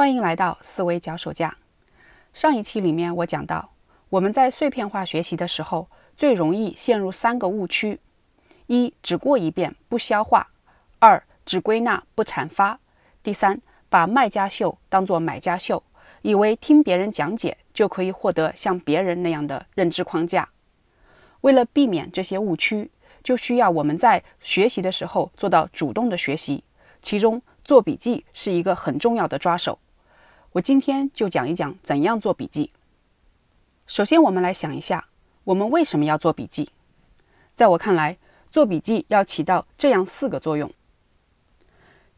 欢迎来到思维脚手架。上一期里面我讲到，我们在碎片化学习的时候，最容易陷入三个误区：一、只过一遍不消化；二、只归纳不阐发；第三，把卖家秀当作买家秀，以为听别人讲解就可以获得像别人那样的认知框架。为了避免这些误区，就需要我们在学习的时候做到主动的学习，其中做笔记是一个很重要的抓手。我今天就讲一讲怎样做笔记。首先，我们来想一下，我们为什么要做笔记？在我看来，做笔记要起到这样四个作用：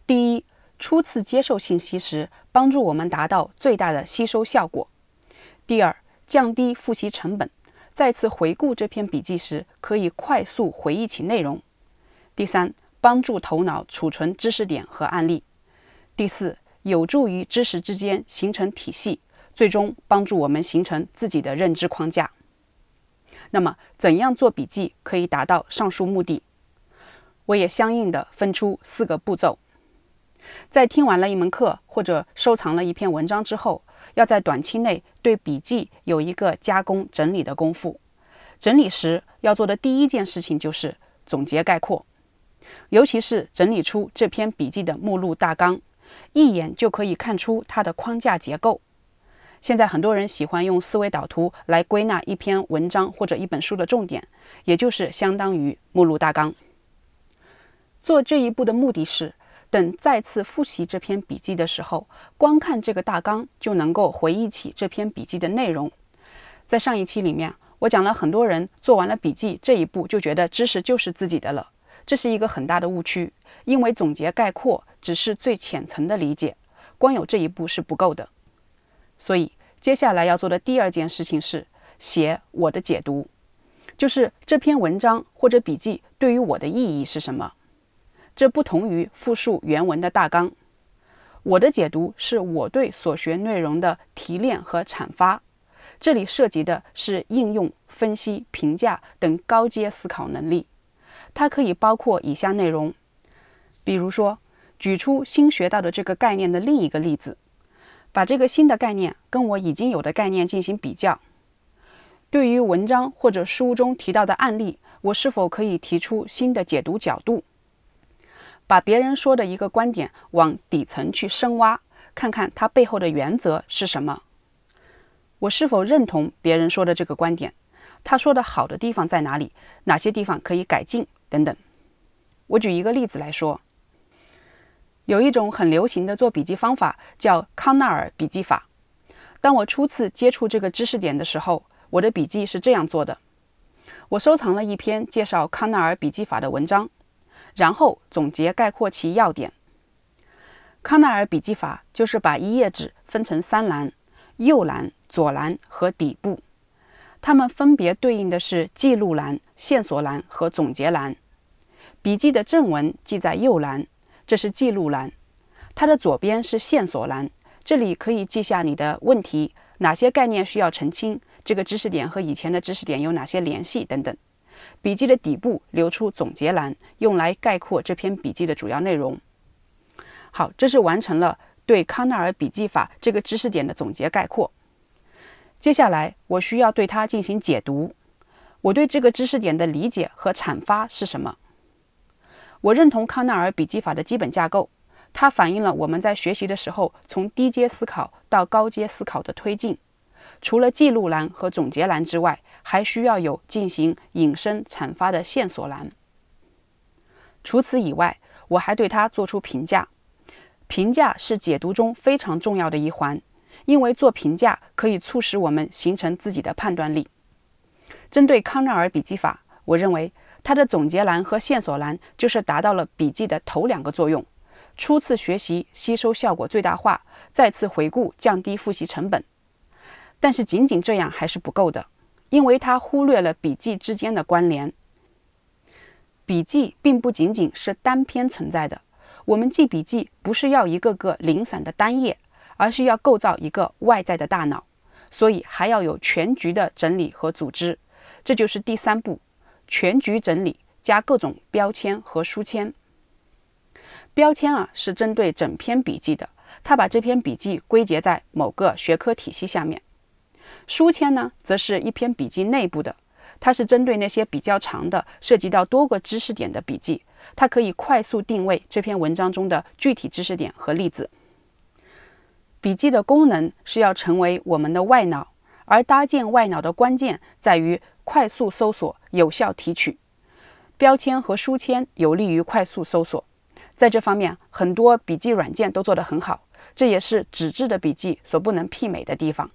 第一，初次接受信息时，帮助我们达到最大的吸收效果；第二，降低复习成本。再次回顾这篇笔记时，可以快速回忆起内容。第三，帮助头脑储存知识点和案例。第四，有助于知识之间形成体系，最终帮助我们形成自己的认知框架。那么，怎样做笔记可以达到上述目的？我也相应的分出四个步骤。在听完了一门课或者收藏了一篇文章之后，要在短期内对笔记有一个加工整理的功夫。整理时要做的第一件事情就是总结概括，尤其是整理出这篇笔记的目录大纲，一眼就可以看出它的框架结构。现在很多人喜欢用思维导图来归纳一篇文章或者一本书的重点，也就是相当于目录大纲。做这一步的目的是。等再次复习这篇笔记的时候，光看这个大纲就能够回忆起这篇笔记的内容。在上一期里面，我讲了很多人做完了笔记这一步就觉得知识就是自己的了，这是一个很大的误区。因为总结概括只是最浅层的理解，光有这一步是不够的。所以接下来要做的第二件事情是写我的解读，就是这篇文章或者笔记对于我的意义是什么。这不同于复述原文的大纲。我的解读是我对所学内容的提炼和阐发，这里涉及的是应用、分析、评价等高阶思考能力。它可以包括以下内容，比如说，举出新学到的这个概念的另一个例子，把这个新的概念跟我已经有的概念进行比较。对于文章或者书中提到的案例，我是否可以提出新的解读角度？把别人说的一个观点往底层去深挖，看看它背后的原则是什么。我是否认同别人说的这个观点？他说的好的地方在哪里？哪些地方可以改进？等等。我举一个例子来说，有一种很流行的做笔记方法叫康奈尔笔记法。当我初次接触这个知识点的时候，我的笔记是这样做的：我收藏了一篇介绍康奈尔笔记法的文章。然后总结概括其要点。康奈尔笔记法就是把一页纸分成三栏：右栏、左栏和底部。它们分别对应的是记录栏、线索栏和总结栏。笔记的正文记在右栏，这是记录栏；它的左边是线索栏，这里可以记下你的问题，哪些概念需要澄清，这个知识点和以前的知识点有哪些联系等等。笔记的底部留出总结栏，用来概括这篇笔记的主要内容。好，这是完成了对康奈尔笔记法这个知识点的总结概括。接下来，我需要对它进行解读。我对这个知识点的理解和阐发是什么？我认同康奈尔笔记法的基本架构，它反映了我们在学习的时候从低阶思考到高阶思考的推进。除了记录栏和总结栏之外，还需要有进行引申阐发的线索栏。除此以外，我还对它做出评价。评价是解读中非常重要的一环，因为做评价可以促使我们形成自己的判断力。针对康奈尔笔记法，我认为它的总结栏和线索栏就是达到了笔记的头两个作用：初次学习吸收效果最大化，再次回顾降低复习成本。但是仅仅这样还是不够的。因为它忽略了笔记之间的关联。笔记并不仅仅是单篇存在的，我们记笔记不是要一个个零散的单页，而是要构造一个外在的大脑，所以还要有全局的整理和组织。这就是第三步：全局整理加各种标签和书签。标签啊是针对整篇笔记的，他把这篇笔记归结在某个学科体系下面。书签呢，则是一篇笔记内部的，它是针对那些比较长的、涉及到多个知识点的笔记，它可以快速定位这篇文章中的具体知识点和例子。笔记的功能是要成为我们的外脑，而搭建外脑的关键在于快速搜索、有效提取。标签和书签有利于快速搜索，在这方面，很多笔记软件都做得很好，这也是纸质的笔记所不能媲美的地方。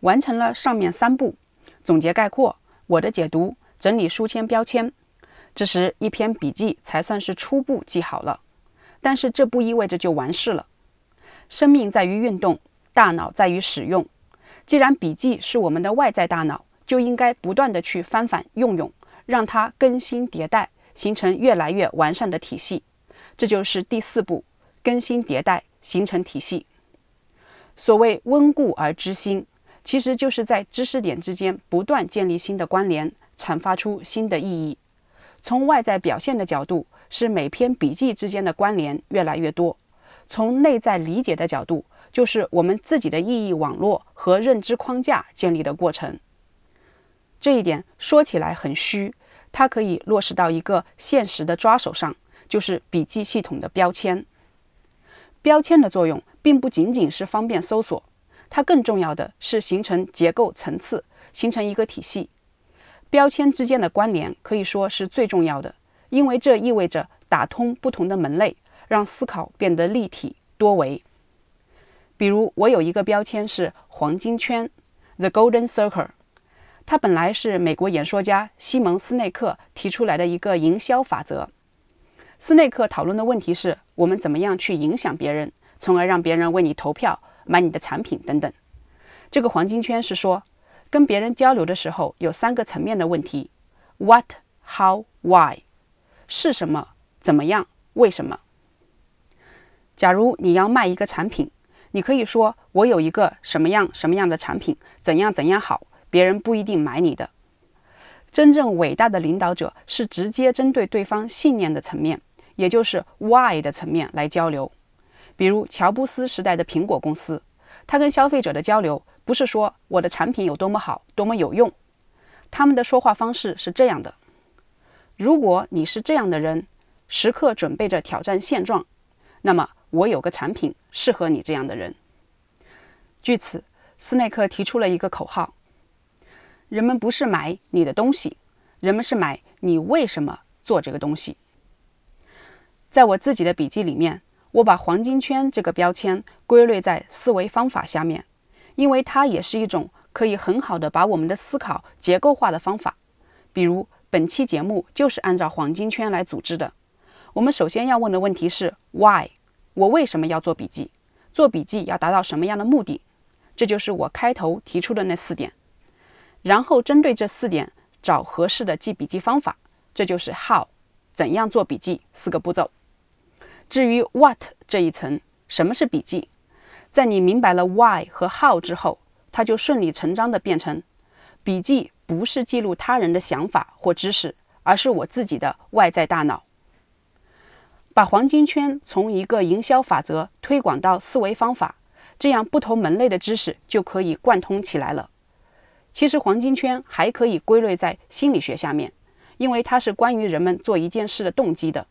完成了上面三步，总结概括，我的解读，整理书签标签，这时一篇笔记才算是初步记好了。但是这不意味着就完事了。生命在于运动，大脑在于使用。既然笔记是我们的外在大脑，就应该不断的去翻反用用，让它更新迭代，形成越来越完善的体系。这就是第四步，更新迭代，形成体系。所谓温故而知新，其实就是在知识点之间不断建立新的关联，阐发出新的意义。从外在表现的角度，是每篇笔记之间的关联越来越多。从内在理解的角度，就是我们自己的意义网络和认知框架建立的过程。这一点说起来很虚，它可以落实到一个现实的抓手上，就是笔记系统的标签。标签的作用并不仅仅是方便搜索，它更重要的是形成结构层次，形成一个体系。标签之间的关联可以说是最重要的，因为这意味着打通不同的门类。让思考变得立体多维。比如，我有一个标签是“黄金圈 ”（The Golden Circle），它本来是美国演说家西蒙·斯内克提出来的一个营销法则。斯内克讨论的问题是我们怎么样去影响别人，从而让别人为你投票、买你的产品等等。这个黄金圈是说，跟别人交流的时候有三个层面的问题：What、How、Why，是什么、怎么样、为什么。假如你要卖一个产品，你可以说我有一个什么样什么样的产品，怎样怎样好，别人不一定买你的。真正伟大的领导者是直接针对对方信念的层面，也就是 why 的层面来交流。比如乔布斯时代的苹果公司，他跟消费者的交流不是说我的产品有多么好，多么有用，他们的说话方式是这样的：如果你是这样的人，时刻准备着挑战现状，那么。我有个产品适合你这样的人。据此，斯内克提出了一个口号：人们不是买你的东西，人们是买你为什么做这个东西。在我自己的笔记里面，我把黄金圈这个标签归类在思维方法下面，因为它也是一种可以很好的把我们的思考结构化的方法。比如本期节目就是按照黄金圈来组织的。我们首先要问的问题是 Why。我为什么要做笔记？做笔记要达到什么样的目的？这就是我开头提出的那四点。然后针对这四点找合适的记笔记方法，这就是 how，怎样做笔记四个步骤。至于 what 这一层，什么是笔记？在你明白了 why 和 how 之后，它就顺理成章的变成笔记不是记录他人的想法或知识，而是我自己的外在大脑。把黄金圈从一个营销法则推广到思维方法，这样不同门类的知识就可以贯通起来了。其实黄金圈还可以归类在心理学下面，因为它是关于人们做一件事的动机的。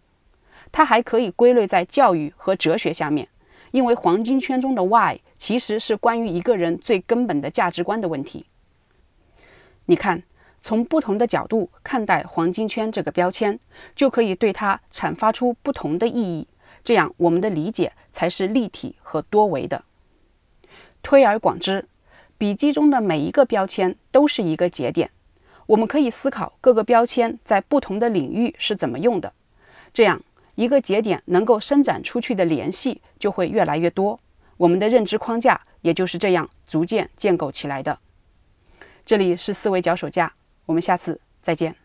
它还可以归类在教育和哲学下面，因为黄金圈中的 why 其实是关于一个人最根本的价值观的问题。你看。从不同的角度看待“黄金圈”这个标签，就可以对它阐发出不同的意义。这样，我们的理解才是立体和多维的。推而广之，笔记中的每一个标签都是一个节点。我们可以思考各个标签在不同的领域是怎么用的，这样一个节点能够伸展出去的联系就会越来越多。我们的认知框架也就是这样逐渐建构起来的。这里是思维脚手架。我们下次再见。